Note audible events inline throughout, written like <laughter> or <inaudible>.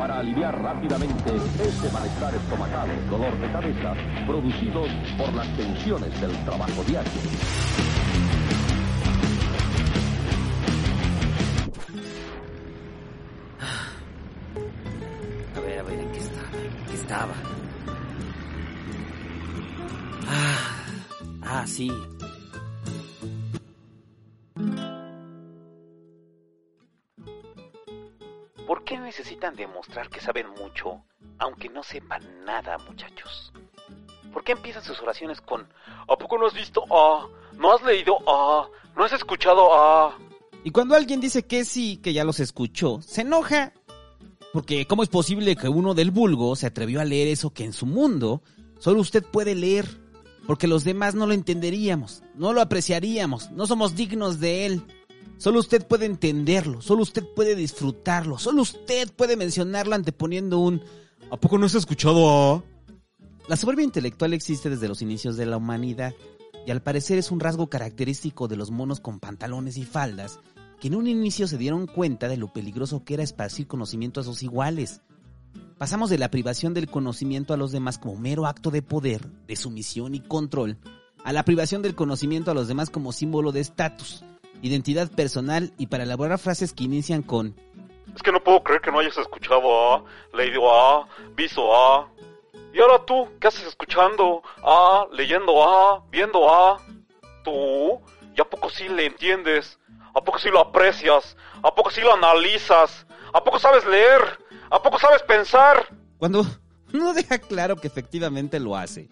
Para aliviar rápidamente ese malestar estomacal, dolor de cabeza, producidos por las tensiones del trabajo diario. A ver, a ver, ¿en qué estaba? ¿En qué estaba? Ah, ah, sí. Necesitan demostrar que saben mucho, aunque no sepan nada, muchachos? ¿Por qué empiezan sus oraciones con ¿A poco no has visto? Ah, ¿no has leído? Ah, ¿no has escuchado? Ah. Y cuando alguien dice que sí, que ya los escuchó, se enoja. Porque ¿cómo es posible que uno del vulgo se atrevió a leer eso que en su mundo solo usted puede leer? Porque los demás no lo entenderíamos, no lo apreciaríamos, no somos dignos de él. Solo usted puede entenderlo, solo usted puede disfrutarlo, solo usted puede mencionarlo anteponiendo un ¿A poco no has escuchado a? La soberbia intelectual existe desde los inicios de la humanidad y al parecer es un rasgo característico de los monos con pantalones y faldas que en un inicio se dieron cuenta de lo peligroso que era esparcir conocimiento a sus iguales. Pasamos de la privación del conocimiento a los demás como mero acto de poder, de sumisión y control, a la privación del conocimiento a los demás como símbolo de estatus, identidad personal y para elaborar frases que inician con Es que no puedo creer que no hayas escuchado A, leído A, visto A. Y ahora tú, ¿qué haces escuchando A, leyendo A, viendo A? Tú, ¿y a poco sí le entiendes? ¿A poco sí lo aprecias? ¿A poco sí lo analizas? ¿A poco sabes leer? ¿A poco sabes pensar? Cuando <laughs> no deja claro que efectivamente lo hace.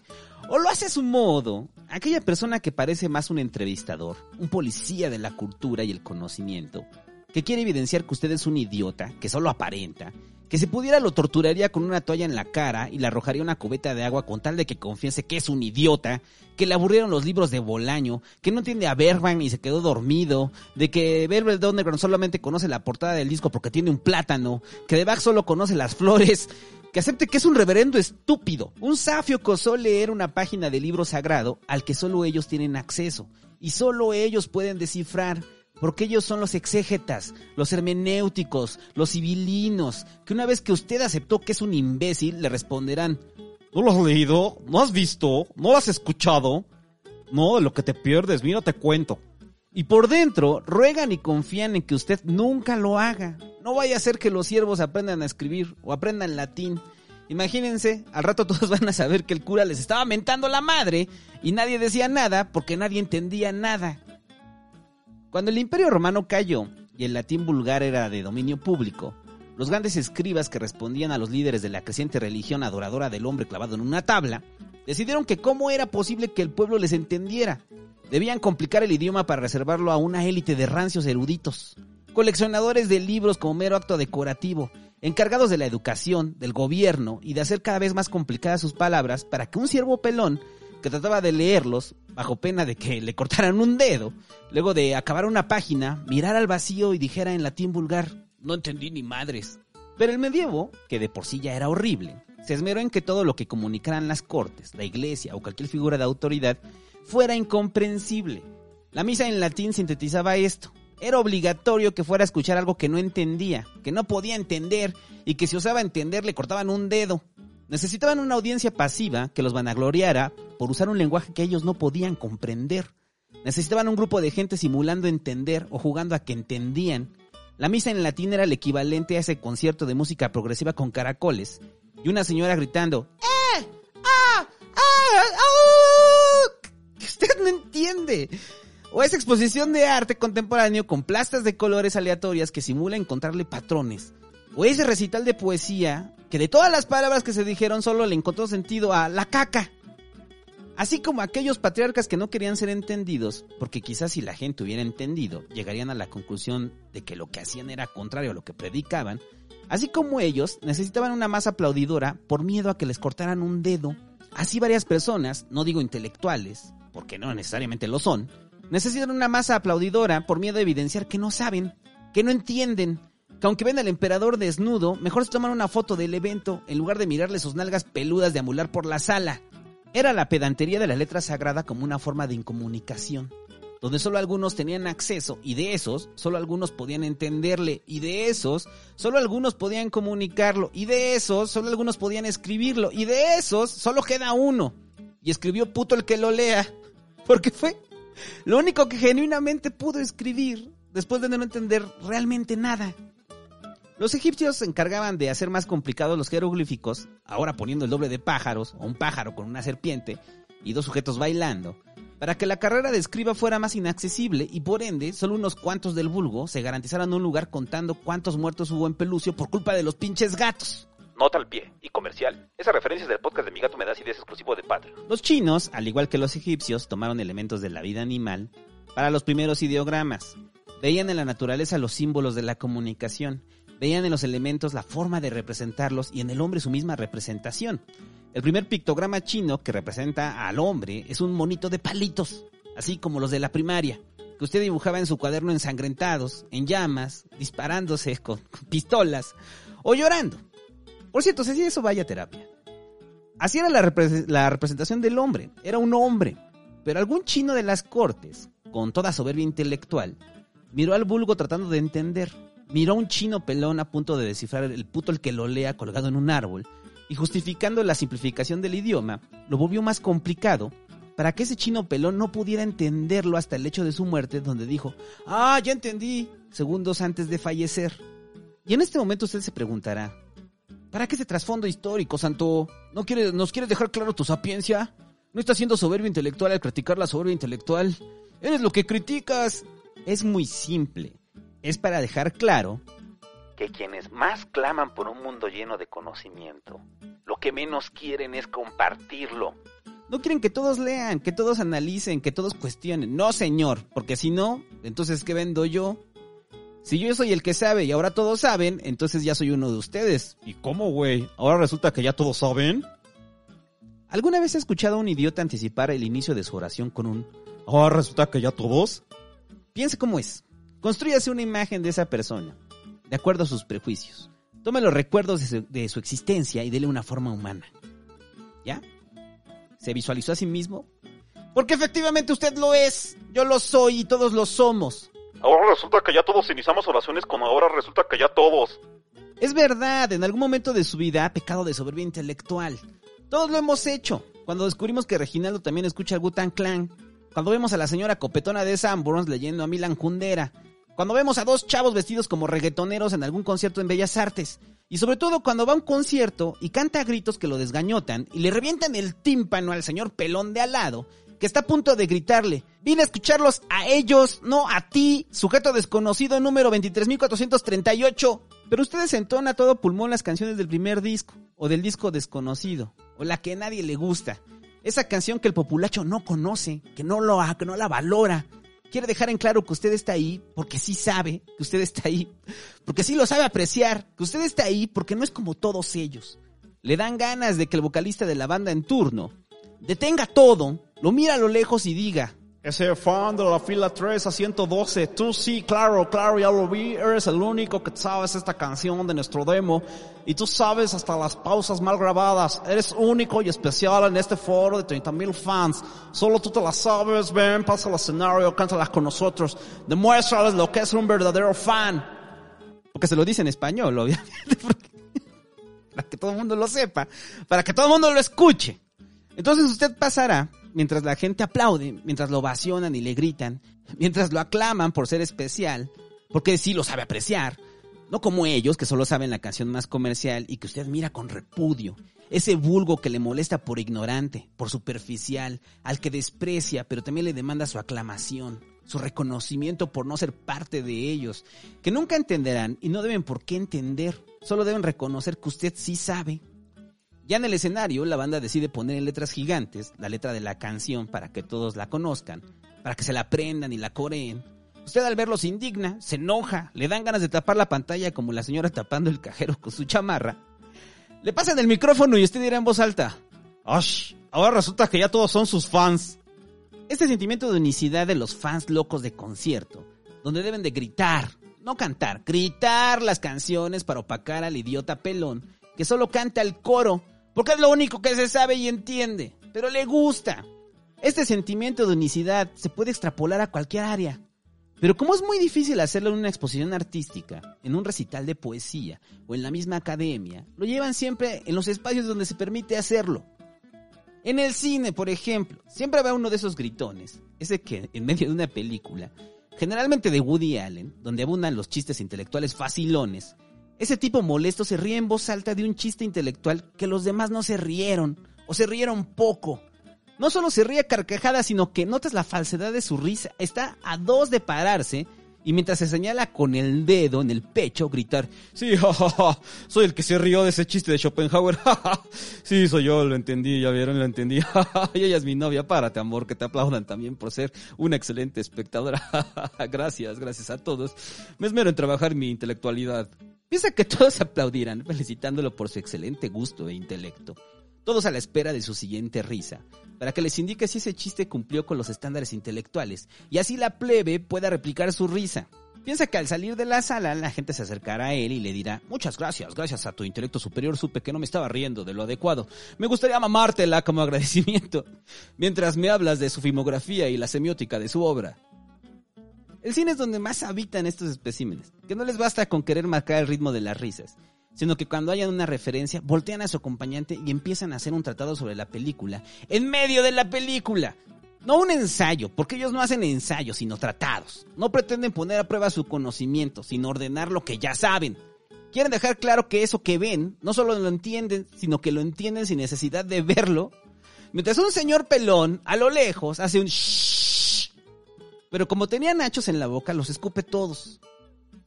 O lo hace a su modo, aquella persona que parece más un entrevistador, un policía de la cultura y el conocimiento, que quiere evidenciar que usted es un idiota, que solo aparenta, que si pudiera lo torturaría con una toalla en la cara y le arrojaría una cubeta de agua con tal de que confiese que es un idiota, que le aburrieron los libros de Bolaño, que no entiende a Bergman y se quedó dormido, de que Velvet Underground solamente conoce la portada del disco porque tiene un plátano, que de Bach solo conoce las flores, que acepte que es un reverendo estúpido, un safio que osó leer una página de libro sagrado al que solo ellos tienen acceso y solo ellos pueden descifrar. Porque ellos son los exégetas, los hermenéuticos, los civilinos, que una vez que usted aceptó que es un imbécil, le responderán, ¿no lo has leído? ¿No has visto? ¿No lo has escuchado? No, de lo que te pierdes, mira te cuento. Y por dentro ruegan y confían en que usted nunca lo haga. No vaya a ser que los siervos aprendan a escribir o aprendan latín. Imagínense, al rato todos <laughs> van a saber que el cura les estaba mentando la madre y nadie decía nada porque nadie entendía nada. Cuando el imperio romano cayó y el latín vulgar era de dominio público, los grandes escribas que respondían a los líderes de la creciente religión adoradora del hombre clavado en una tabla, decidieron que cómo era posible que el pueblo les entendiera. Debían complicar el idioma para reservarlo a una élite de rancios eruditos, coleccionadores de libros como mero acto decorativo, encargados de la educación, del gobierno y de hacer cada vez más complicadas sus palabras para que un siervo pelón que trataba de leerlos, bajo pena de que le cortaran un dedo, luego de acabar una página, mirara al vacío y dijera en latín vulgar, no entendí ni madres. Pero el medievo, que de por sí ya era horrible, se esmeró en que todo lo que comunicaran las cortes, la iglesia o cualquier figura de autoridad fuera incomprensible. La misa en latín sintetizaba esto. Era obligatorio que fuera a escuchar algo que no entendía, que no podía entender y que si osaba entender le cortaban un dedo. Necesitaban una audiencia pasiva que los vanagloriara por usar un lenguaje que ellos no podían comprender. Necesitaban un grupo de gente simulando entender o jugando a que entendían. La misa en latín era el equivalente a ese concierto de música progresiva con caracoles y una señora gritando ¡Eh! ¡Ah! ¡Ah! ¡Ah! Que <laughs> usted no entiende. O esa exposición de arte contemporáneo con plastas de colores aleatorias que simula encontrarle patrones. O ese recital de poesía que de todas las palabras que se dijeron solo le encontró sentido a la caca. Así como aquellos patriarcas que no querían ser entendidos, porque quizás si la gente hubiera entendido, llegarían a la conclusión de que lo que hacían era contrario a lo que predicaban, así como ellos necesitaban una masa aplaudidora por miedo a que les cortaran un dedo, Así varias personas, no digo intelectuales, porque no necesariamente lo son, necesitan una masa aplaudidora por miedo a evidenciar que no saben, que no entienden, que aunque ven al emperador desnudo, mejor se toman una foto del evento en lugar de mirarle sus nalgas peludas de amular por la sala. Era la pedantería de la letra sagrada como una forma de incomunicación, donde solo algunos tenían acceso y de esos solo algunos podían entenderle y de esos solo algunos podían comunicarlo y de esos solo algunos podían escribirlo y de esos solo queda uno. Y escribió puto el que lo lea, <laughs> porque fue lo único que genuinamente pudo escribir después de no entender realmente nada. Los egipcios se encargaban de hacer más complicados los jeroglíficos, ahora poniendo el doble de pájaros, o un pájaro con una serpiente, y dos sujetos bailando, para que la carrera de escriba fuera más inaccesible y por ende solo unos cuantos del vulgo se garantizaran un lugar contando cuántos muertos hubo en Pelucio por culpa de los pinches gatos. Nota al pie y comercial. Esa referencia es del podcast de Mi Gato Me Das Ideas exclusivo de Patreon. Los chinos, al igual que los egipcios, tomaron elementos de la vida animal para los primeros ideogramas. Veían en la naturaleza los símbolos de la comunicación veían en los elementos la forma de representarlos y en el hombre su misma representación. El primer pictograma chino que representa al hombre es un monito de palitos, así como los de la primaria, que usted dibujaba en su cuaderno ensangrentados, en llamas, disparándose <laughs> con pistolas o llorando. Por cierto, si eso vaya terapia. Así era la, la representación del hombre, era un hombre, pero algún chino de las cortes, con toda soberbia intelectual, miró al vulgo tratando de entender miró a un chino pelón a punto de descifrar el puto el que lo lea colgado en un árbol y justificando la simplificación del idioma, lo volvió más complicado para que ese chino pelón no pudiera entenderlo hasta el hecho de su muerte, donde dijo, ah, ya entendí, segundos antes de fallecer. Y en este momento usted se preguntará, ¿para qué ese trasfondo histórico, Santo? ¿No quiere, ¿Nos quieres dejar claro tu sapiencia? ¿No estás siendo soberbio intelectual al criticar la soberbia intelectual? Eres lo que criticas. Es muy simple es para dejar claro que quienes más claman por un mundo lleno de conocimiento, lo que menos quieren es compartirlo. No quieren que todos lean, que todos analicen, que todos cuestionen. No, señor, porque si no, entonces ¿qué vendo yo? Si yo soy el que sabe y ahora todos saben, entonces ya soy uno de ustedes. ¿Y cómo, güey? ¿Ahora resulta que ya todos saben? ¿Alguna vez he escuchado a un idiota anticipar el inicio de su oración con un... ¿Ahora resulta que ya todos? Piense cómo es. Construyase una imagen de esa persona, de acuerdo a sus prejuicios. Tome los recuerdos de su, existencia y dele una forma humana. ¿Ya? ¿Se visualizó a sí mismo? Porque efectivamente usted lo es, yo lo soy y todos lo somos. Ahora resulta que ya todos iniciamos oraciones con ahora resulta que ya todos. Es verdad, en algún momento de su vida ha pecado de soberbia intelectual. Todos lo hemos hecho. Cuando descubrimos que Reginaldo también escucha el Gutan Clan. Cuando vemos a la señora copetona de Sanborns leyendo a Milan Kundera cuando vemos a dos chavos vestidos como reggaetoneros en algún concierto en Bellas Artes. Y sobre todo cuando va a un concierto y canta a gritos que lo desgañotan y le revientan el tímpano al señor pelón de al lado, que está a punto de gritarle, vine a escucharlos a ellos, no a ti, sujeto desconocido número 23438. Pero ustedes entona todo pulmón las canciones del primer disco, o del disco desconocido, o la que a nadie le gusta. Esa canción que el populacho no conoce, que no, lo, que no la valora, quiere dejar en claro que usted está ahí porque sí sabe que usted está ahí, porque sí lo sabe apreciar, que usted está ahí porque no es como todos ellos. Le dan ganas de que el vocalista de la banda en turno detenga todo, lo mira a lo lejos y diga, ese fan de la fila 3 a 112, tú sí, claro, claro, ya lo vi, eres el único que sabes esta canción de nuestro demo. Y tú sabes hasta las pausas mal grabadas, eres único y especial en este foro de 30 mil fans, solo tú te las sabes, ven, pasa al escenario, cántalas con nosotros, demuéstrales lo que es un verdadero fan. Porque se lo dice en español, obviamente, <laughs> para que todo el mundo lo sepa, para que todo el mundo lo escuche. Entonces usted pasará mientras la gente aplaude, mientras lo ovacionan y le gritan, mientras lo aclaman por ser especial, porque sí lo sabe apreciar, no como ellos que solo saben la canción más comercial y que usted mira con repudio, ese vulgo que le molesta por ignorante, por superficial, al que desprecia, pero también le demanda su aclamación, su reconocimiento por no ser parte de ellos, que nunca entenderán y no deben por qué entender, solo deben reconocer que usted sí sabe ya en el escenario, la banda decide poner en letras gigantes la letra de la canción para que todos la conozcan, para que se la aprendan y la coreen. Usted al verlo se indigna, se enoja, le dan ganas de tapar la pantalla como la señora tapando el cajero con su chamarra. Le pasan el micrófono y usted dirá en voz alta, ¡Ash! Ahora resulta que ya todos son sus fans. Este sentimiento de unicidad de los fans locos de concierto, donde deben de gritar, no cantar, gritar las canciones para opacar al idiota pelón que solo canta el coro, porque es lo único que se sabe y entiende, pero le gusta. Este sentimiento de unicidad se puede extrapolar a cualquier área. Pero como es muy difícil hacerlo en una exposición artística, en un recital de poesía o en la misma academia, lo llevan siempre en los espacios donde se permite hacerlo. En el cine, por ejemplo, siempre habrá uno de esos gritones, ese que en medio de una película, generalmente de Woody Allen, donde abundan los chistes intelectuales facilones, ese tipo molesto se ríe en voz alta de un chiste intelectual que los demás no se rieron, o se rieron poco. No solo se ríe carcajada, sino que notas la falsedad de su risa. Está a dos de pararse y mientras se señala con el dedo en el pecho, gritar, Sí, <laughs> jajaja, soy el que se rió de ese chiste de Schopenhauer. <laughs> sí, soy yo, lo entendí, ya vieron, lo entendí. <laughs> jaja. y ella es mi novia, párate, amor, que te aplaudan también por ser una excelente espectadora. gracias, gracias a todos. Me esmero en trabajar mi intelectualidad. Piensa que todos aplaudirán felicitándolo por su excelente gusto e intelecto. Todos a la espera de su siguiente risa, para que les indique si ese chiste cumplió con los estándares intelectuales, y así la plebe pueda replicar su risa. Piensa que al salir de la sala la gente se acercará a él y le dirá, muchas gracias, gracias a tu intelecto superior supe que no me estaba riendo de lo adecuado. Me gustaría mamártela como agradecimiento, mientras me hablas de su filmografía y la semiótica de su obra. El cine es donde más habitan estos especímenes, que no les basta con querer marcar el ritmo de las risas, sino que cuando hayan una referencia, voltean a su acompañante y empiezan a hacer un tratado sobre la película, en medio de la película. No un ensayo, porque ellos no hacen ensayos, sino tratados. No pretenden poner a prueba su conocimiento, sino ordenar lo que ya saben. Quieren dejar claro que eso que ven, no solo lo entienden, sino que lo entienden sin necesidad de verlo. Mientras un señor pelón, a lo lejos, hace un shhh. Pero como tenía nachos en la boca, los escupe todos.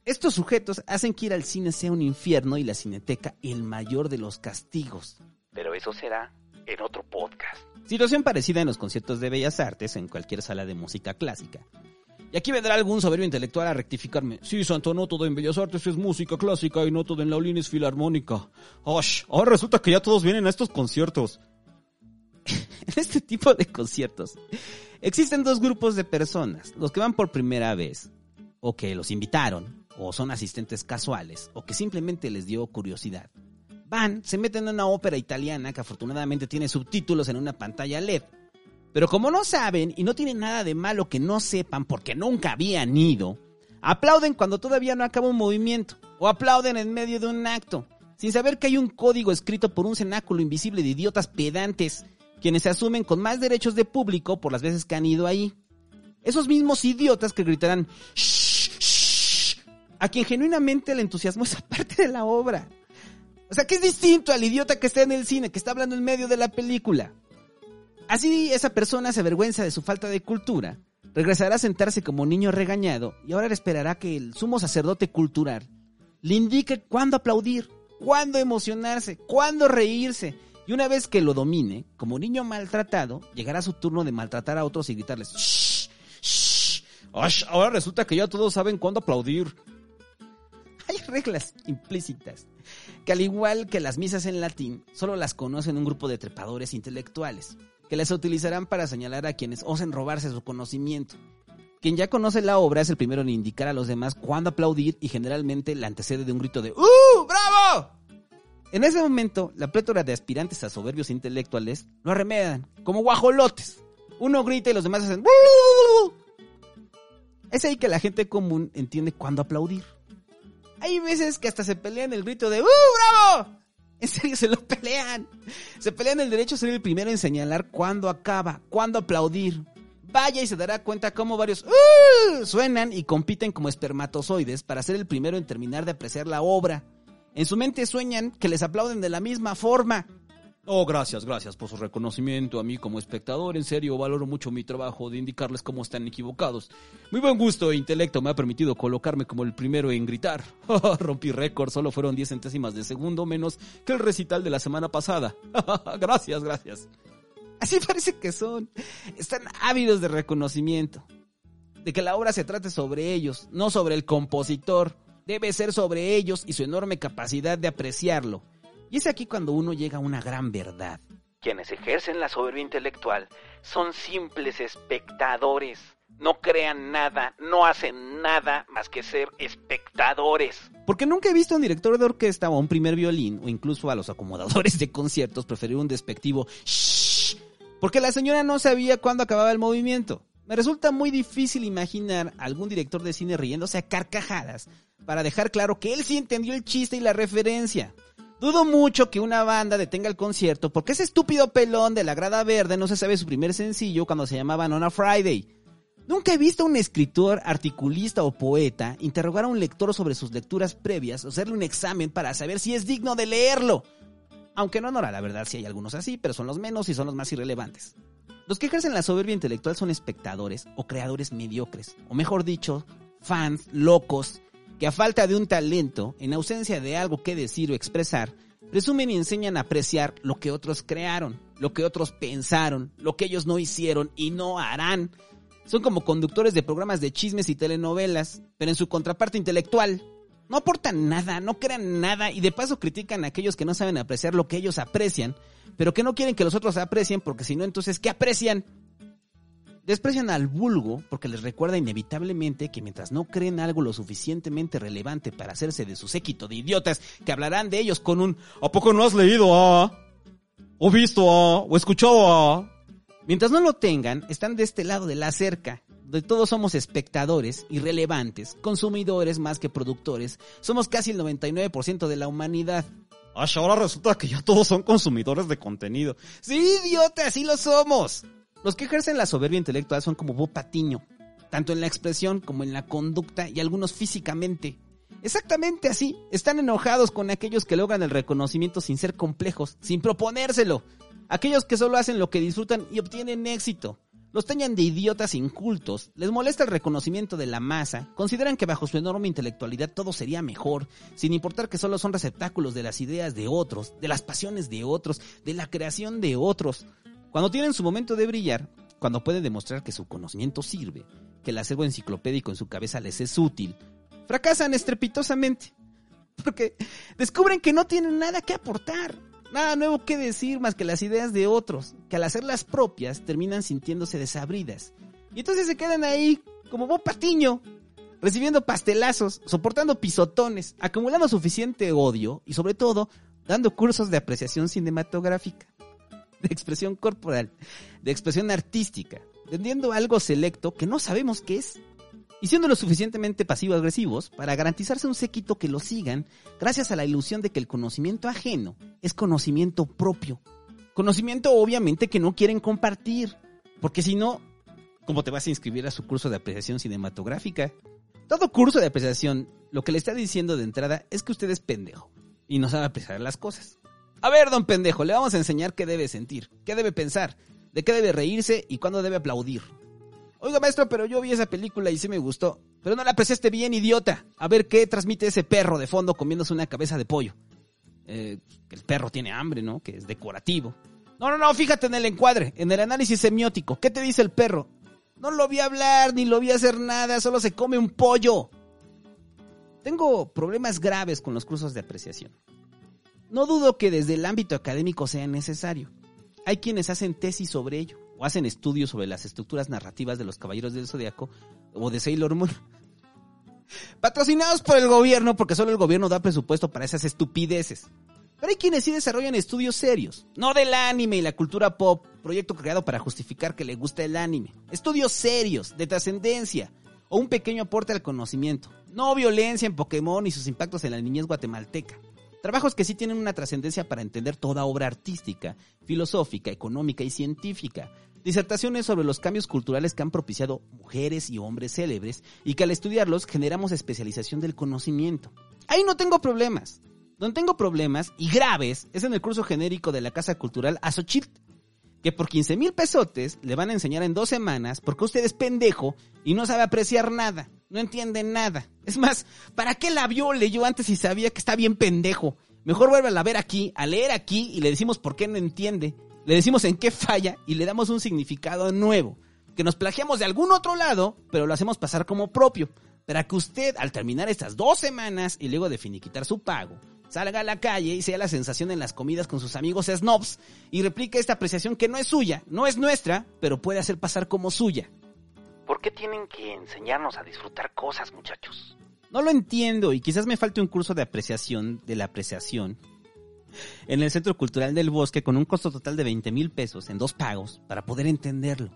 Estos sujetos hacen que ir al cine sea un infierno y la cineteca el mayor de los castigos. Pero eso será en otro podcast. Situación parecida en los conciertos de bellas artes en cualquier sala de música clásica. Y aquí vendrá algún soberbio intelectual a rectificarme. Sí, Santo, no todo en Bellas Artes es música clásica y no todo en Laulín es filarmónica. ¡Osh! Ahora resulta que ya todos vienen a estos conciertos. En <laughs> este tipo de conciertos existen dos grupos de personas, los que van por primera vez, o que los invitaron, o son asistentes casuales, o que simplemente les dio curiosidad. Van, se meten en una ópera italiana que afortunadamente tiene subtítulos en una pantalla LED. Pero como no saben y no tienen nada de malo que no sepan porque nunca habían ido, aplauden cuando todavía no acaba un movimiento, o aplauden en medio de un acto, sin saber que hay un código escrito por un cenáculo invisible de idiotas pedantes, quienes se asumen con más derechos de público por las veces que han ido ahí. Esos mismos idiotas que gritarán "Shh, shh", a quien genuinamente el entusiasmo es <laughs> parte de la obra. O sea, que es distinto al idiota que está en el cine, que está hablando en medio de la película. Así esa persona se avergüenza de su falta de cultura, regresará a sentarse como niño regañado y ahora esperará que el sumo sacerdote cultural le indique cuándo aplaudir, cuándo emocionarse, cuándo reírse. Y una vez que lo domine, como niño maltratado, llegará su turno de maltratar a otros y gritarles "Shh, shh". ¡Osh! Ahora resulta que ya todos saben cuándo aplaudir. Hay reglas implícitas que al igual que las misas en latín, solo las conocen un grupo de trepadores intelectuales, que las utilizarán para señalar a quienes osen robarse su conocimiento. Quien ya conoce la obra es el primero en indicar a los demás cuándo aplaudir y generalmente la antecede de un grito de ¡Uh! En ese momento, la plétora de aspirantes a soberbios intelectuales lo arremedan, como guajolotes. Uno grita y los demás hacen. Es ahí que la gente común entiende cuándo aplaudir. Hay veces que hasta se pelean el grito de ¡Uh, bravo! En serio, se lo pelean. Se pelean el derecho a ser el primero en señalar cuándo acaba, cuándo aplaudir. Vaya y se dará cuenta cómo varios ¡Uh! suenan y compiten como espermatozoides para ser el primero en terminar de apreciar la obra. En su mente sueñan que les aplauden de la misma forma. Oh, gracias, gracias por su reconocimiento a mí como espectador. En serio, valoro mucho mi trabajo de indicarles cómo están equivocados. Muy buen gusto e intelecto me ha permitido colocarme como el primero en gritar. <laughs> Rompí récord, solo fueron 10 centésimas de segundo menos que el recital de la semana pasada. <laughs> gracias, gracias. Así parece que son. Están ávidos de reconocimiento. De que la obra se trate sobre ellos, no sobre el compositor. Debe ser sobre ellos y su enorme capacidad de apreciarlo. Y es aquí cuando uno llega a una gran verdad. Quienes ejercen la soberbia intelectual son simples espectadores. No crean nada, no hacen nada más que ser espectadores. Porque nunca he visto a un director de orquesta o a un primer violín, o incluso a los acomodadores de conciertos, preferir un despectivo shh, porque la señora no sabía cuándo acababa el movimiento. Me resulta muy difícil imaginar a algún director de cine riéndose a carcajadas para dejar claro que él sí entendió el chiste y la referencia. Dudo mucho que una banda detenga el concierto porque ese estúpido pelón de la grada verde no se sabe su primer sencillo cuando se llamaba Nona Friday. Nunca he visto a un escritor, articulista o poeta interrogar a un lector sobre sus lecturas previas o hacerle un examen para saber si es digno de leerlo. Aunque no honora la verdad si hay algunos así, pero son los menos y son los más irrelevantes. Los que ejercen la soberbia intelectual son espectadores o creadores mediocres, o mejor dicho, fans locos que a falta de un talento, en ausencia de algo que decir o expresar, presumen y enseñan a apreciar lo que otros crearon, lo que otros pensaron, lo que ellos no hicieron y no harán. Son como conductores de programas de chismes y telenovelas, pero en su contraparte intelectual. No aportan nada, no crean nada y de paso critican a aquellos que no saben apreciar lo que ellos aprecian, pero que no quieren que los otros aprecien porque si no entonces ¿qué aprecian? Desprecian al vulgo porque les recuerda inevitablemente que mientras no creen algo lo suficientemente relevante para hacerse de su séquito de idiotas que hablarán de ellos con un ¿A poco no has leído a? ¿O visto a? ¿O escuchado a? Mientras no lo tengan, están de este lado de la cerca. De todos somos espectadores, irrelevantes, consumidores más que productores. Somos casi el 99% de la humanidad. ahora resulta que ya todos son consumidores de contenido. Sí, idiota, sí lo somos. Los que ejercen la soberbia intelectual son como Bob Patiño, tanto en la expresión como en la conducta y algunos físicamente. Exactamente así, están enojados con aquellos que logran el reconocimiento sin ser complejos, sin proponérselo. Aquellos que solo hacen lo que disfrutan y obtienen éxito. Los teñan de idiotas incultos, les molesta el reconocimiento de la masa, consideran que bajo su enorme intelectualidad todo sería mejor, sin importar que solo son receptáculos de las ideas de otros, de las pasiones de otros, de la creación de otros. Cuando tienen su momento de brillar, cuando pueden demostrar que su conocimiento sirve, que el acervo enciclopédico en su cabeza les es útil, fracasan estrepitosamente. <laughs> Porque descubren que no tienen nada que aportar, nada nuevo que decir más que las ideas de otros, que al hacer las propias terminan sintiéndose desabridas. Y entonces se quedan ahí como Bob Patiño, recibiendo pastelazos, soportando pisotones, acumulando suficiente odio y sobre todo dando cursos de apreciación cinematográfica de expresión corporal, de expresión artística, vendiendo algo selecto que no sabemos qué es, y siendo lo suficientemente pasivo-agresivos para garantizarse un séquito que lo sigan gracias a la ilusión de que el conocimiento ajeno es conocimiento propio. Conocimiento obviamente que no quieren compartir, porque si no, ¿cómo te vas a inscribir a su curso de apreciación cinematográfica? Todo curso de apreciación lo que le está diciendo de entrada es que usted es pendejo y no sabe apreciar las cosas. A ver, don pendejo, le vamos a enseñar qué debe sentir, qué debe pensar, de qué debe reírse y cuándo debe aplaudir. Oiga, maestro, pero yo vi esa película y sí me gustó. Pero no la apreciaste bien, idiota. A ver qué transmite ese perro de fondo comiéndose una cabeza de pollo. Eh, el perro tiene hambre, ¿no? Que es decorativo. No, no, no, fíjate en el encuadre, en el análisis semiótico. ¿Qué te dice el perro? No lo vi hablar, ni lo vi hacer nada, solo se come un pollo. Tengo problemas graves con los cursos de apreciación. No dudo que desde el ámbito académico sea necesario. Hay quienes hacen tesis sobre ello, hacen estudios sobre las estructuras narrativas de los Caballeros del Zodiaco o de Sailor Moon. <laughs> Patrocinados por el gobierno, porque solo el gobierno da presupuesto para esas estupideces. Pero hay quienes sí desarrollan estudios serios, no del anime y la cultura pop, proyecto creado para justificar que le gusta el anime. Estudios serios, de trascendencia, o un pequeño aporte al conocimiento. No violencia en Pokémon y sus impactos en la niñez guatemalteca. Trabajos que sí tienen una trascendencia para entender toda obra artística, filosófica, económica y científica. Disertaciones sobre los cambios culturales que han propiciado mujeres y hombres célebres y que al estudiarlos generamos especialización del conocimiento. Ahí no tengo problemas. Donde tengo problemas, y graves, es en el curso genérico de la Casa Cultural Azochit, que por 15 mil pesotes le van a enseñar en dos semanas porque usted es pendejo y no sabe apreciar nada no entiende nada. Es más, ¿para qué la vio? Leyó antes y sabía que está bien pendejo. Mejor vuelve a ver aquí, a leer aquí y le decimos por qué no entiende. Le decimos en qué falla y le damos un significado nuevo. Que nos plagiamos de algún otro lado, pero lo hacemos pasar como propio. Para que usted, al terminar estas dos semanas y luego de finiquitar su pago, salga a la calle y sea la sensación en las comidas con sus amigos snobs y replique esta apreciación que no es suya, no es nuestra, pero puede hacer pasar como suya. ¿Por qué tienen que enseñarnos a disfrutar cosas, muchachos? No lo entiendo y quizás me falte un curso de apreciación de la apreciación en el Centro Cultural del Bosque con un costo total de 20 mil pesos en dos pagos para poder entenderlo.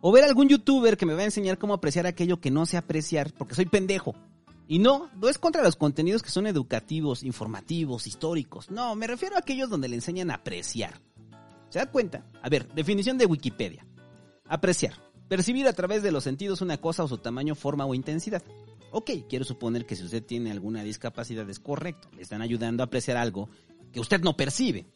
O ver algún youtuber que me va a enseñar cómo apreciar aquello que no sé apreciar porque soy pendejo. Y no, no es contra los contenidos que son educativos, informativos, históricos. No, me refiero a aquellos donde le enseñan a apreciar. ¿Se da cuenta? A ver, definición de Wikipedia. Apreciar. Percibir a través de los sentidos una cosa o su tamaño, forma o intensidad. Ok, quiero suponer que si usted tiene alguna discapacidad es correcto. Le están ayudando a apreciar algo que usted no percibe.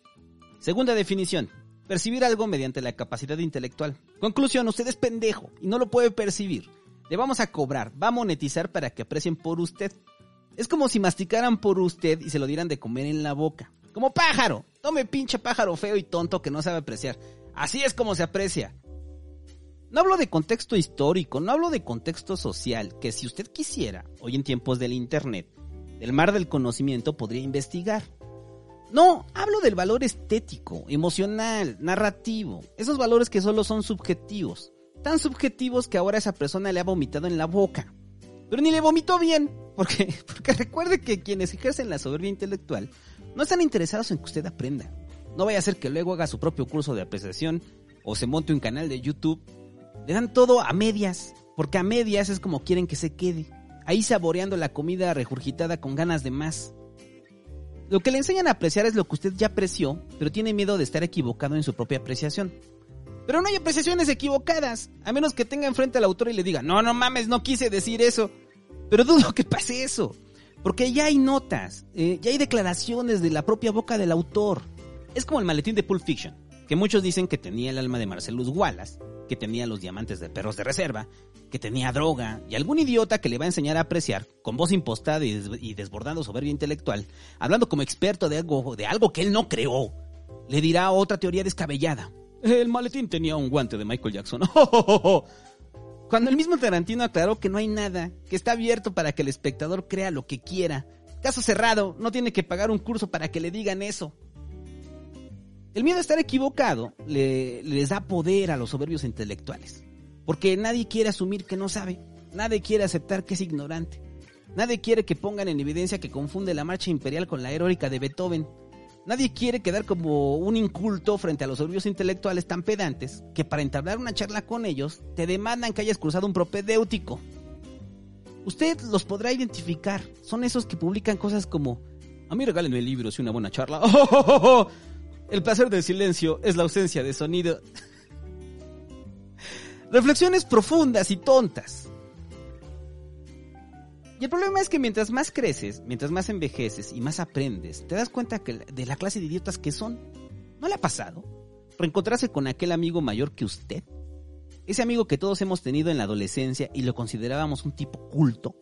Segunda definición. Percibir algo mediante la capacidad intelectual. Conclusión, usted es pendejo y no lo puede percibir. Le vamos a cobrar, va a monetizar para que aprecien por usted. Es como si masticaran por usted y se lo dieran de comer en la boca. Como pájaro. Tome pinche pájaro feo y tonto que no sabe apreciar. Así es como se aprecia. No hablo de contexto histórico, no hablo de contexto social, que si usted quisiera, hoy en tiempos del Internet, del mar del conocimiento podría investigar. No, hablo del valor estético, emocional, narrativo, esos valores que solo son subjetivos, tan subjetivos que ahora esa persona le ha vomitado en la boca. Pero ni le vomitó bien, porque, <laughs> porque recuerde que quienes ejercen la soberbia intelectual no están interesados en que usted aprenda. No vaya a ser que luego haga su propio curso de apreciación o se monte un canal de YouTube. Le dan todo a medias, porque a medias es como quieren que se quede, ahí saboreando la comida regurgitada con ganas de más. Lo que le enseñan a apreciar es lo que usted ya apreció, pero tiene miedo de estar equivocado en su propia apreciación. Pero no hay apreciaciones equivocadas, a menos que tenga enfrente al autor y le diga, no, no mames, no quise decir eso. Pero dudo que pase eso, porque ya hay notas, eh, ya hay declaraciones de la propia boca del autor. Es como el maletín de Pulp Fiction, que muchos dicen que tenía el alma de Marcellus Wallace, que tenía los diamantes de perros de reserva, que tenía droga, y algún idiota que le va a enseñar a apreciar, con voz impostada y desbordando soberbia intelectual, hablando como experto de algo, de algo que él no creó, le dirá otra teoría descabellada. El maletín tenía un guante de Michael Jackson. <laughs> Cuando el mismo Tarantino aclaró que no hay nada, que está abierto para que el espectador crea lo que quiera. Caso cerrado, no tiene que pagar un curso para que le digan eso. El miedo a estar equivocado le, les da poder a los soberbios intelectuales. Porque nadie quiere asumir que no sabe. Nadie quiere aceptar que es ignorante. Nadie quiere que pongan en evidencia que confunde la marcha imperial con la heroica de Beethoven. Nadie quiere quedar como un inculto frente a los soberbios intelectuales tan pedantes que para entablar una charla con ellos te demandan que hayas cruzado un propedéutico. Usted los podrá identificar. Son esos que publican cosas como a mí regálenme libros y una buena charla. <laughs> El placer del silencio es la ausencia de sonido. Reflexiones profundas y tontas. Y el problema es que mientras más creces, mientras más envejeces y más aprendes, te das cuenta que de la clase de idiotas que son. ¿No le ha pasado? Reencontrarse con aquel amigo mayor que usted. Ese amigo que todos hemos tenido en la adolescencia y lo considerábamos un tipo culto.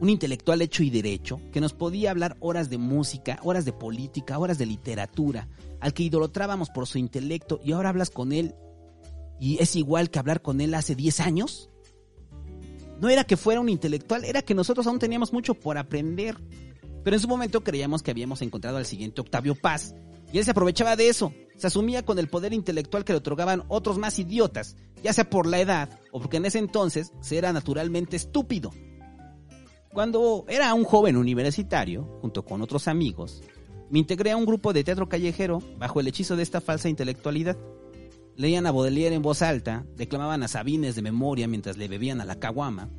Un intelectual hecho y derecho, que nos podía hablar horas de música, horas de política, horas de literatura, al que idolatrábamos por su intelecto y ahora hablas con él y es igual que hablar con él hace 10 años. No era que fuera un intelectual, era que nosotros aún teníamos mucho por aprender. Pero en su momento creíamos que habíamos encontrado al siguiente Octavio Paz, y él se aprovechaba de eso. Se asumía con el poder intelectual que le otorgaban otros más idiotas, ya sea por la edad o porque en ese entonces se era naturalmente estúpido. Cuando era un joven universitario, junto con otros amigos, me integré a un grupo de teatro callejero bajo el hechizo de esta falsa intelectualidad. Leían a Baudelaire en voz alta, declamaban a Sabines de memoria mientras le bebían a la caguama,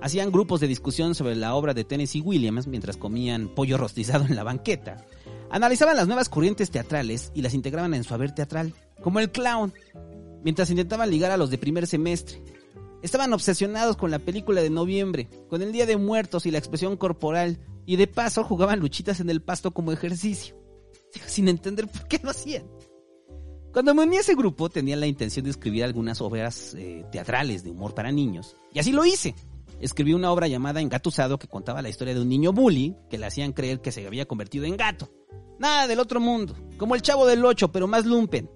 hacían grupos de discusión sobre la obra de Tennessee Williams mientras comían pollo rostizado en la banqueta, analizaban las nuevas corrientes teatrales y las integraban en su haber teatral, como el clown, mientras intentaban ligar a los de primer semestre. Estaban obsesionados con la película de noviembre, con el Día de Muertos y la expresión corporal, y de paso jugaban luchitas en el pasto como ejercicio, sin entender por qué lo hacían. Cuando me uní a ese grupo tenía la intención de escribir algunas obras eh, teatrales de humor para niños, y así lo hice. Escribí una obra llamada Engatusado que contaba la historia de un niño bully que le hacían creer que se había convertido en gato. Nada del otro mundo, como el chavo del 8, pero más lumpen.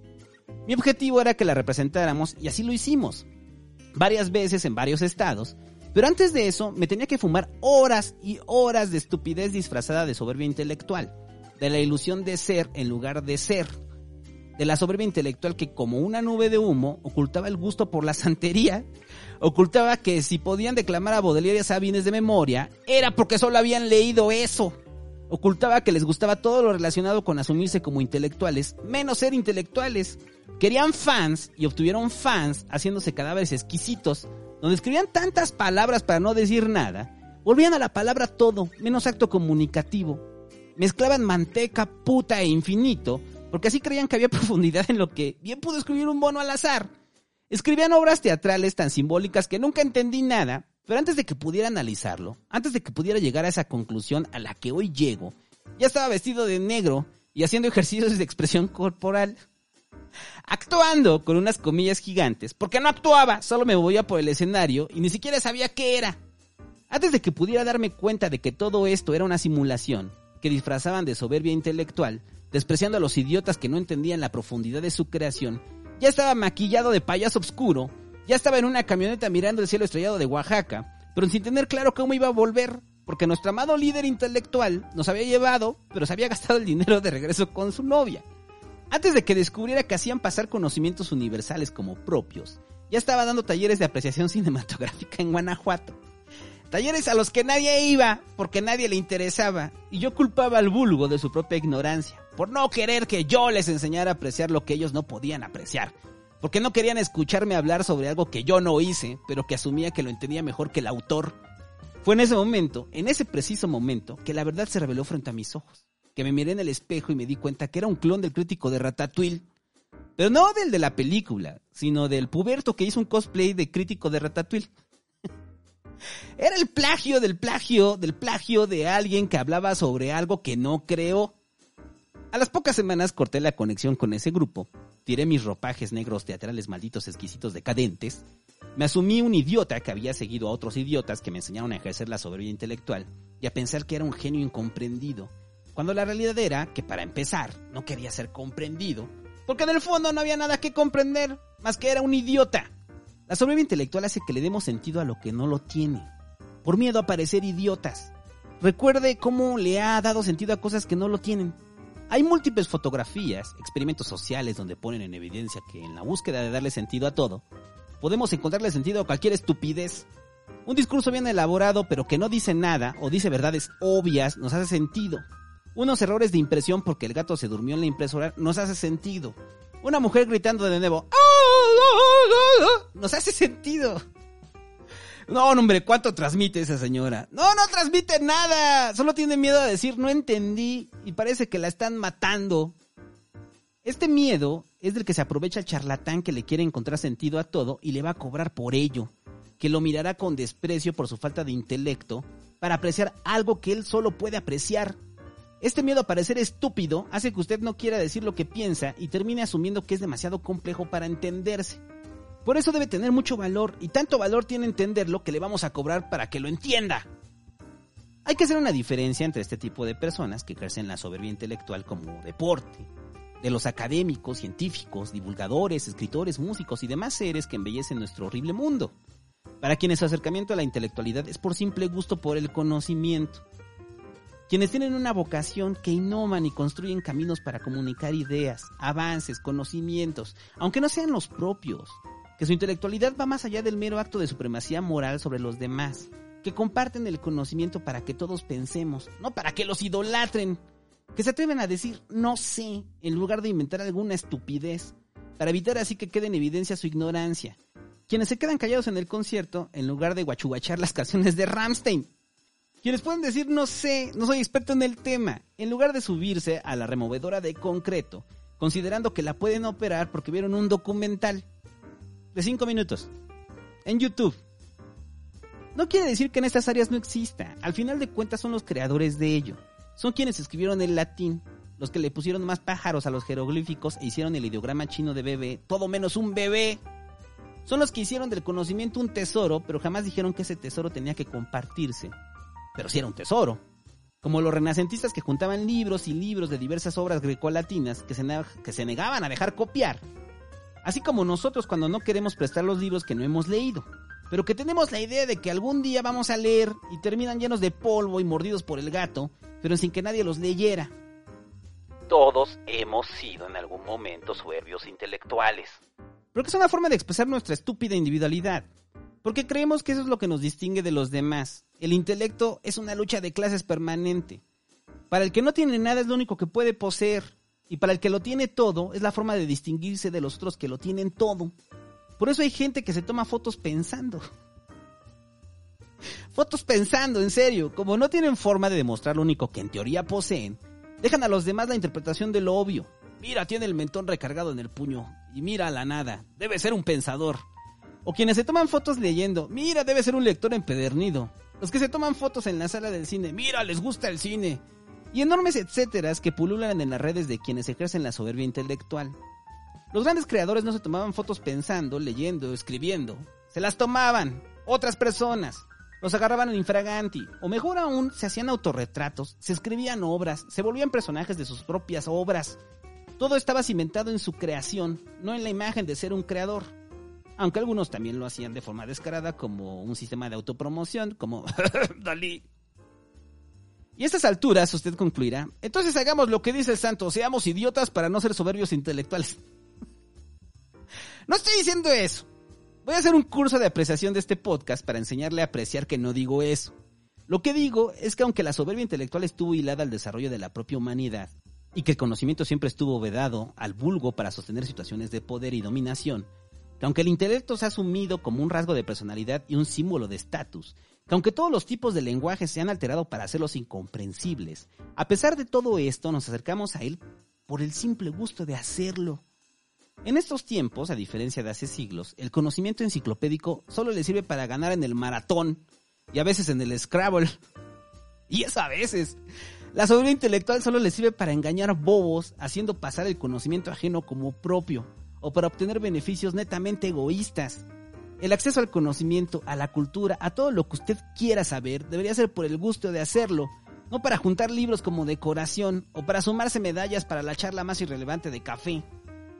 Mi objetivo era que la representáramos y así lo hicimos. Varias veces en varios estados, Pero antes de eso, me tenía que fumar horas y horas de estupidez disfrazada de soberbia intelectual, de la ilusión de ser en lugar de ser, de la soberbia intelectual que como una nube de humo ocultaba el gusto por la santería, ocultaba que si podían declamar a Baudelaire Sabines de memoria, era porque solo habían leído eso. Ocultaba que les gustaba todo lo relacionado con asumirse como intelectuales, menos ser intelectuales. Querían fans y obtuvieron fans haciéndose cadáveres exquisitos, donde escribían tantas palabras para no decir nada, volvían a la palabra todo, menos acto comunicativo. Mezclaban manteca, puta e infinito, porque así creían que había <laughs> profundidad en lo que bien pudo escribir un bono al azar. Escribían obras teatrales tan simbólicas que nunca entendí nada, pero antes de que pudiera analizarlo, antes de que pudiera llegar a esa conclusión a la que hoy llego, ya estaba vestido de negro y haciendo <laughs> ejercicios de expresión corporal actuando con unas comillas gigantes, porque no actuaba, solo me movía por el escenario y ni siquiera sabía qué era. Antes de que pudiera darme cuenta de que todo esto era una simulación, que disfrazaban de soberbia intelectual, despreciando a los idiotas que no entendían la profundidad de su creación, ya estaba maquillado de payaso oscuro, ya estaba en una camioneta mirando el cielo estrellado de Oaxaca, pero sin tener claro cómo iba a volver, porque nuestro amado líder intelectual nos había llevado, pero se había gastado el dinero de regreso con su novia. Antes de que descubriera que hacían pasar conocimientos universales como propios, ya estaba dando talleres de apreciación cinematográfica en Guanajuato. Talleres a los que nadie iba porque nadie le interesaba y yo culpaba al vulgo de su propia ignorancia por no querer que yo les enseñara a apreciar lo que ellos no podían apreciar, porque no querían escucharme hablar sobre algo que yo no hice, pero que asumía que lo entendía mejor que el autor. Fue en ese momento, en ese preciso momento, que la verdad se reveló frente a mis ojos que me miré en el espejo y me di cuenta que era un clon del crítico de Ratatouille. Pero no del de la película, sino del puberto que hizo un cosplay de crítico de Ratatouille. <laughs> Era el plagio del plagio del plagio de alguien que hablaba sobre algo que no creó. A las pocas semanas corté la conexión con ese grupo, tiré mis ropajes negros teatrales malditos exquisitos decadentes, me asumí un idiota que había seguido a otros idiotas que me enseñaron a ejercer la soberbia intelectual y a pensar que era un genio incomprendido cuando la realidad era que para empezar no quería ser comprendido, porque en el fondo no había nada que comprender, más que era un idiota. La soberbia intelectual hace que le demos sentido a lo que no lo tiene, por miedo a parecer idiotas. Recuerde cómo le ha dado sentido a cosas que no lo tienen. Hay múltiples fotografías, experimentos sociales donde ponen en evidencia que en la búsqueda de darle sentido a todo, podemos encontrarle sentido a cualquier estupidez. Un discurso bien elaborado pero que no dice nada o dice verdades obvias nos hace sentido. Unos errores de impresión porque el gato se durmió en la impresora nos hace sentido. Una mujer gritando de nuevo nos hace sentido. No, hombre, ¿cuánto transmite esa señora? No, no transmite nada. Solo tiene miedo a decir no entendí y parece que la están matando. Este miedo es del que se aprovecha el charlatán que le quiere encontrar sentido a todo y le va a cobrar por ello, que lo mirará con desprecio por su falta de intelecto para apreciar algo que él solo puede apreciar. Este miedo a parecer estúpido hace que usted no quiera decir lo que piensa y termine asumiendo que es demasiado complejo para entenderse. Por eso debe tener mucho valor y tanto valor tiene entenderlo que le vamos a cobrar para que lo entienda. Hay que hacer una diferencia entre este tipo de personas que ejercen la soberbia intelectual como deporte, de los académicos, científicos, divulgadores, escritores, músicos y demás seres que embellecen nuestro horrible mundo. Para quienes su acercamiento a la intelectualidad es por simple gusto por el conocimiento quienes tienen una vocación que innovan y construyen caminos para comunicar ideas, avances, conocimientos, aunque no sean los propios, que su intelectualidad va más allá del mero acto de supremacía moral sobre los demás, que comparten el conocimiento para que todos pensemos, no para que los idolatren, que se atreven a decir no sé en lugar de inventar alguna estupidez, para evitar así que quede en evidencia su ignorancia, quienes se quedan callados en el concierto en lugar de guachuguachar las canciones de Ramstein, quienes pueden decir, no sé, no soy experto en el tema, en lugar de subirse a la removedora de concreto, considerando que la pueden operar porque vieron un documental de 5 minutos en YouTube. No quiere decir que en estas áreas no exista, al final de cuentas son los creadores de ello. Son quienes escribieron el latín, los que le pusieron más pájaros a los jeroglíficos e hicieron el ideograma chino de bebé, todo menos un bebé. Son los que hicieron del conocimiento un tesoro, pero jamás dijeron que ese tesoro tenía que compartirse pero sí era un tesoro. Como los renacentistas que juntaban libros y libros de diversas obras grecolatinas que se, que se negaban a dejar copiar. Así como nosotros cuando no queremos prestar los libros que no hemos leído. pero que tenemos la idea de que algún día vamos a leer y terminan llenos de polvo y mordidos por el gato, pero sin que nadie los leyera. Todos hemos sido en algún momento soberbios intelectuales. Pero que es una forma de expresar nuestra estúpida individualidad. Porque creemos que eso es lo que nos distingue de los demás. El intelecto es una lucha de clases permanente. Para el que no tiene nada es lo único que puede poseer. Y para el que lo tiene todo es la forma de distinguirse de los otros que lo tienen todo. Por eso hay gente que se toma fotos pensando. <laughs> Fotos pensando, en serio. Como no tienen forma de demostrar lo único que en teoría poseen, dejan a los demás la interpretación de lo obvio. Mira, tiene el mentón recargado en el puño. Y mira a la nada. Debe ser un pensador. O quienes se toman fotos leyendo. Mira, debe ser un lector empedernido. Los que se toman fotos en la sala del cine. Mira, les gusta el cine. Y enormes etcéteras que pululan en las redes de quienes ejercen la soberbia intelectual. Los grandes creadores no se tomaban fotos pensando, leyendo, escribiendo. Se las tomaban otras personas. Los agarraban en infraganti. O mejor aún, se hacían autorretratos, se escribían obras, se volvían personajes de sus propias obras. Todo estaba cimentado en su creación, no en la imagen de ser un creador. Aunque algunos también lo hacían de forma descarada como un sistema de autopromoción, como <laughs> Dalí. Y a estas alturas usted concluirá, entonces hagamos lo que dice el santo, seamos idiotas para no ser soberbios intelectuales. <laughs> No estoy diciendo eso. Voy a hacer un curso de apreciación de este podcast para enseñarle a apreciar que no digo eso. Lo que digo es que aunque la soberbia intelectual estuvo hilada al desarrollo de la propia humanidad, y que el conocimiento siempre estuvo vedado al vulgo para sostener situaciones de poder y dominación, que aunque el intelecto se ha asumido como un rasgo de personalidad y un símbolo de estatus, que aunque todos los tipos de lenguaje se han alterado para hacerlos incomprensibles, a pesar de todo esto nos acercamos a él por el simple gusto de hacerlo. En estos tiempos, a diferencia de hace siglos, el conocimiento enciclopédico solo le sirve para ganar en el maratón y a veces en el Scrabble. <laughs> Y es a veces. La soberbia intelectual solo le sirve para engañar bobos, haciendo pasar el conocimiento ajeno como propio, o para obtener beneficios netamente egoístas. El acceso al conocimiento, a la cultura, a todo lo que usted quiera saber, debería ser por el gusto de hacerlo, no para juntar libros como decoración o para sumarse medallas para la charla más irrelevante de café.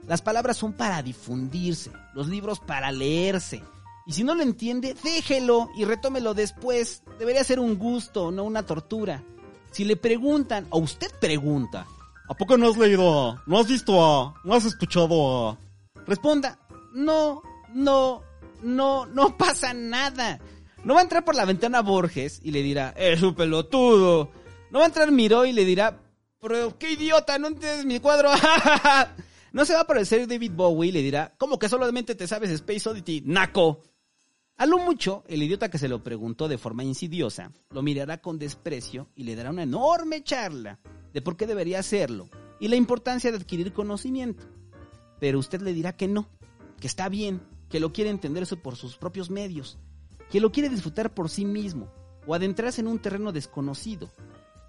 Las palabras son para difundirse, los libros para leerse. Y si no lo entiende, déjelo y retómelo después. Debería ser un gusto, no una tortura. Si le preguntan, o usted pregunta, ¿A poco no has leído a? ¿No has visto a? ¿No has escuchado a? responda, no, no, no, no <laughs> pasa nada. No va a entrar por la ventana Borges y le dirá, es un pelotudo. No va a entrar Miró y le dirá, pero qué idiota, no entiendes mi cuadro. <laughs> no se va a aparecer David Bowie y le dirá, ¿cómo que solamente te sabes Space Oddity, naco? A lo mucho, el idiota que se lo preguntó de forma insidiosa lo mirará con desprecio y le dará una enorme charla de por qué debería hacerlo y la importancia de adquirir conocimiento. Pero usted le dirá que no, que está bien, que lo quiere entender por sus propios medios, que lo quiere disfrutar por sí mismo o adentrarse en un terreno desconocido,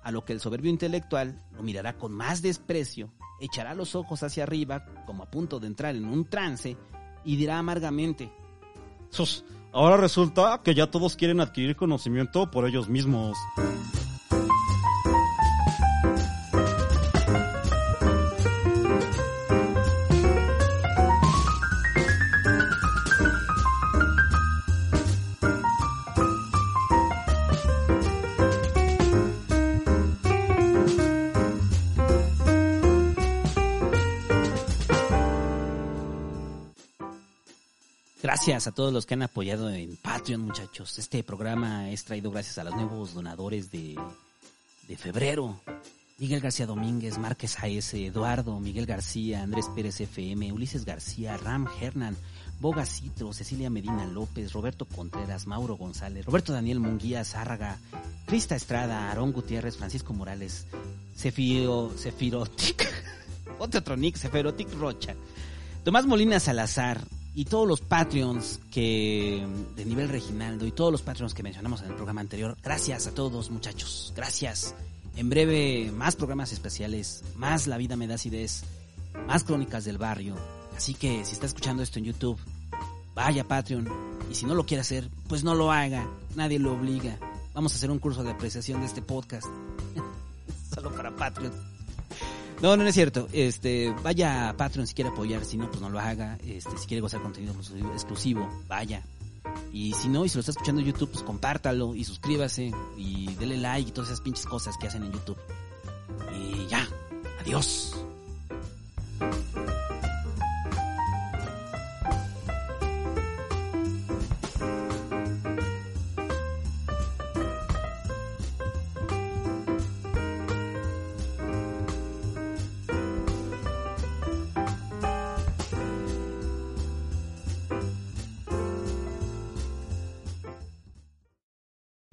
a lo que el soberbio intelectual lo mirará con más desprecio, echará los ojos hacia arriba como a punto de entrar en un trance y dirá amargamente, Sus, ahora resulta que ya todos quieren adquirir conocimiento por ellos mismos. Gracias a todos los que han apoyado en Patreon, muchachos. Este programa es traído gracias a los nuevos donadores de, de febrero. Miguel García Domínguez, Márquez A.S., Eduardo, Miguel García, Andrés Pérez FM, Ulises García, Ram Hernan, Boga Citro, Cecilia Medina López, Roberto Contreras, Mauro González, Roberto Daniel Munguía Zárraga, Crista Estrada, Aarón Gutiérrez, Francisco Morales, Cefiro, Cefirotic, <laughs> otro nick, Cefirotic Rocha, Tomás Molina Salazar, y todos los Patreons que de nivel Reginaldo y todos los Patreons que mencionamos en el programa anterior. Gracias a todos, muchachos. Gracias. En breve, más programas especiales, más La vida me da acidez, más crónicas del barrio. Así que si está escuchando esto en YouTube, vaya Patreon. Y si no lo quiere hacer, pues no lo haga. Nadie lo obliga. Vamos a hacer un curso de apreciación de este podcast. <laughs> Solo para Patreon. No, no, no es cierto. Este, vaya a Patreon si quiere apoyar, si no, pues no lo haga. Este, si quiere gozar contenido exclusivo, vaya. Y si no, y si lo está escuchando YouTube, pues compártalo y suscríbase y dele like y todas esas pinches cosas que hacen en YouTube. Y ya, adiós.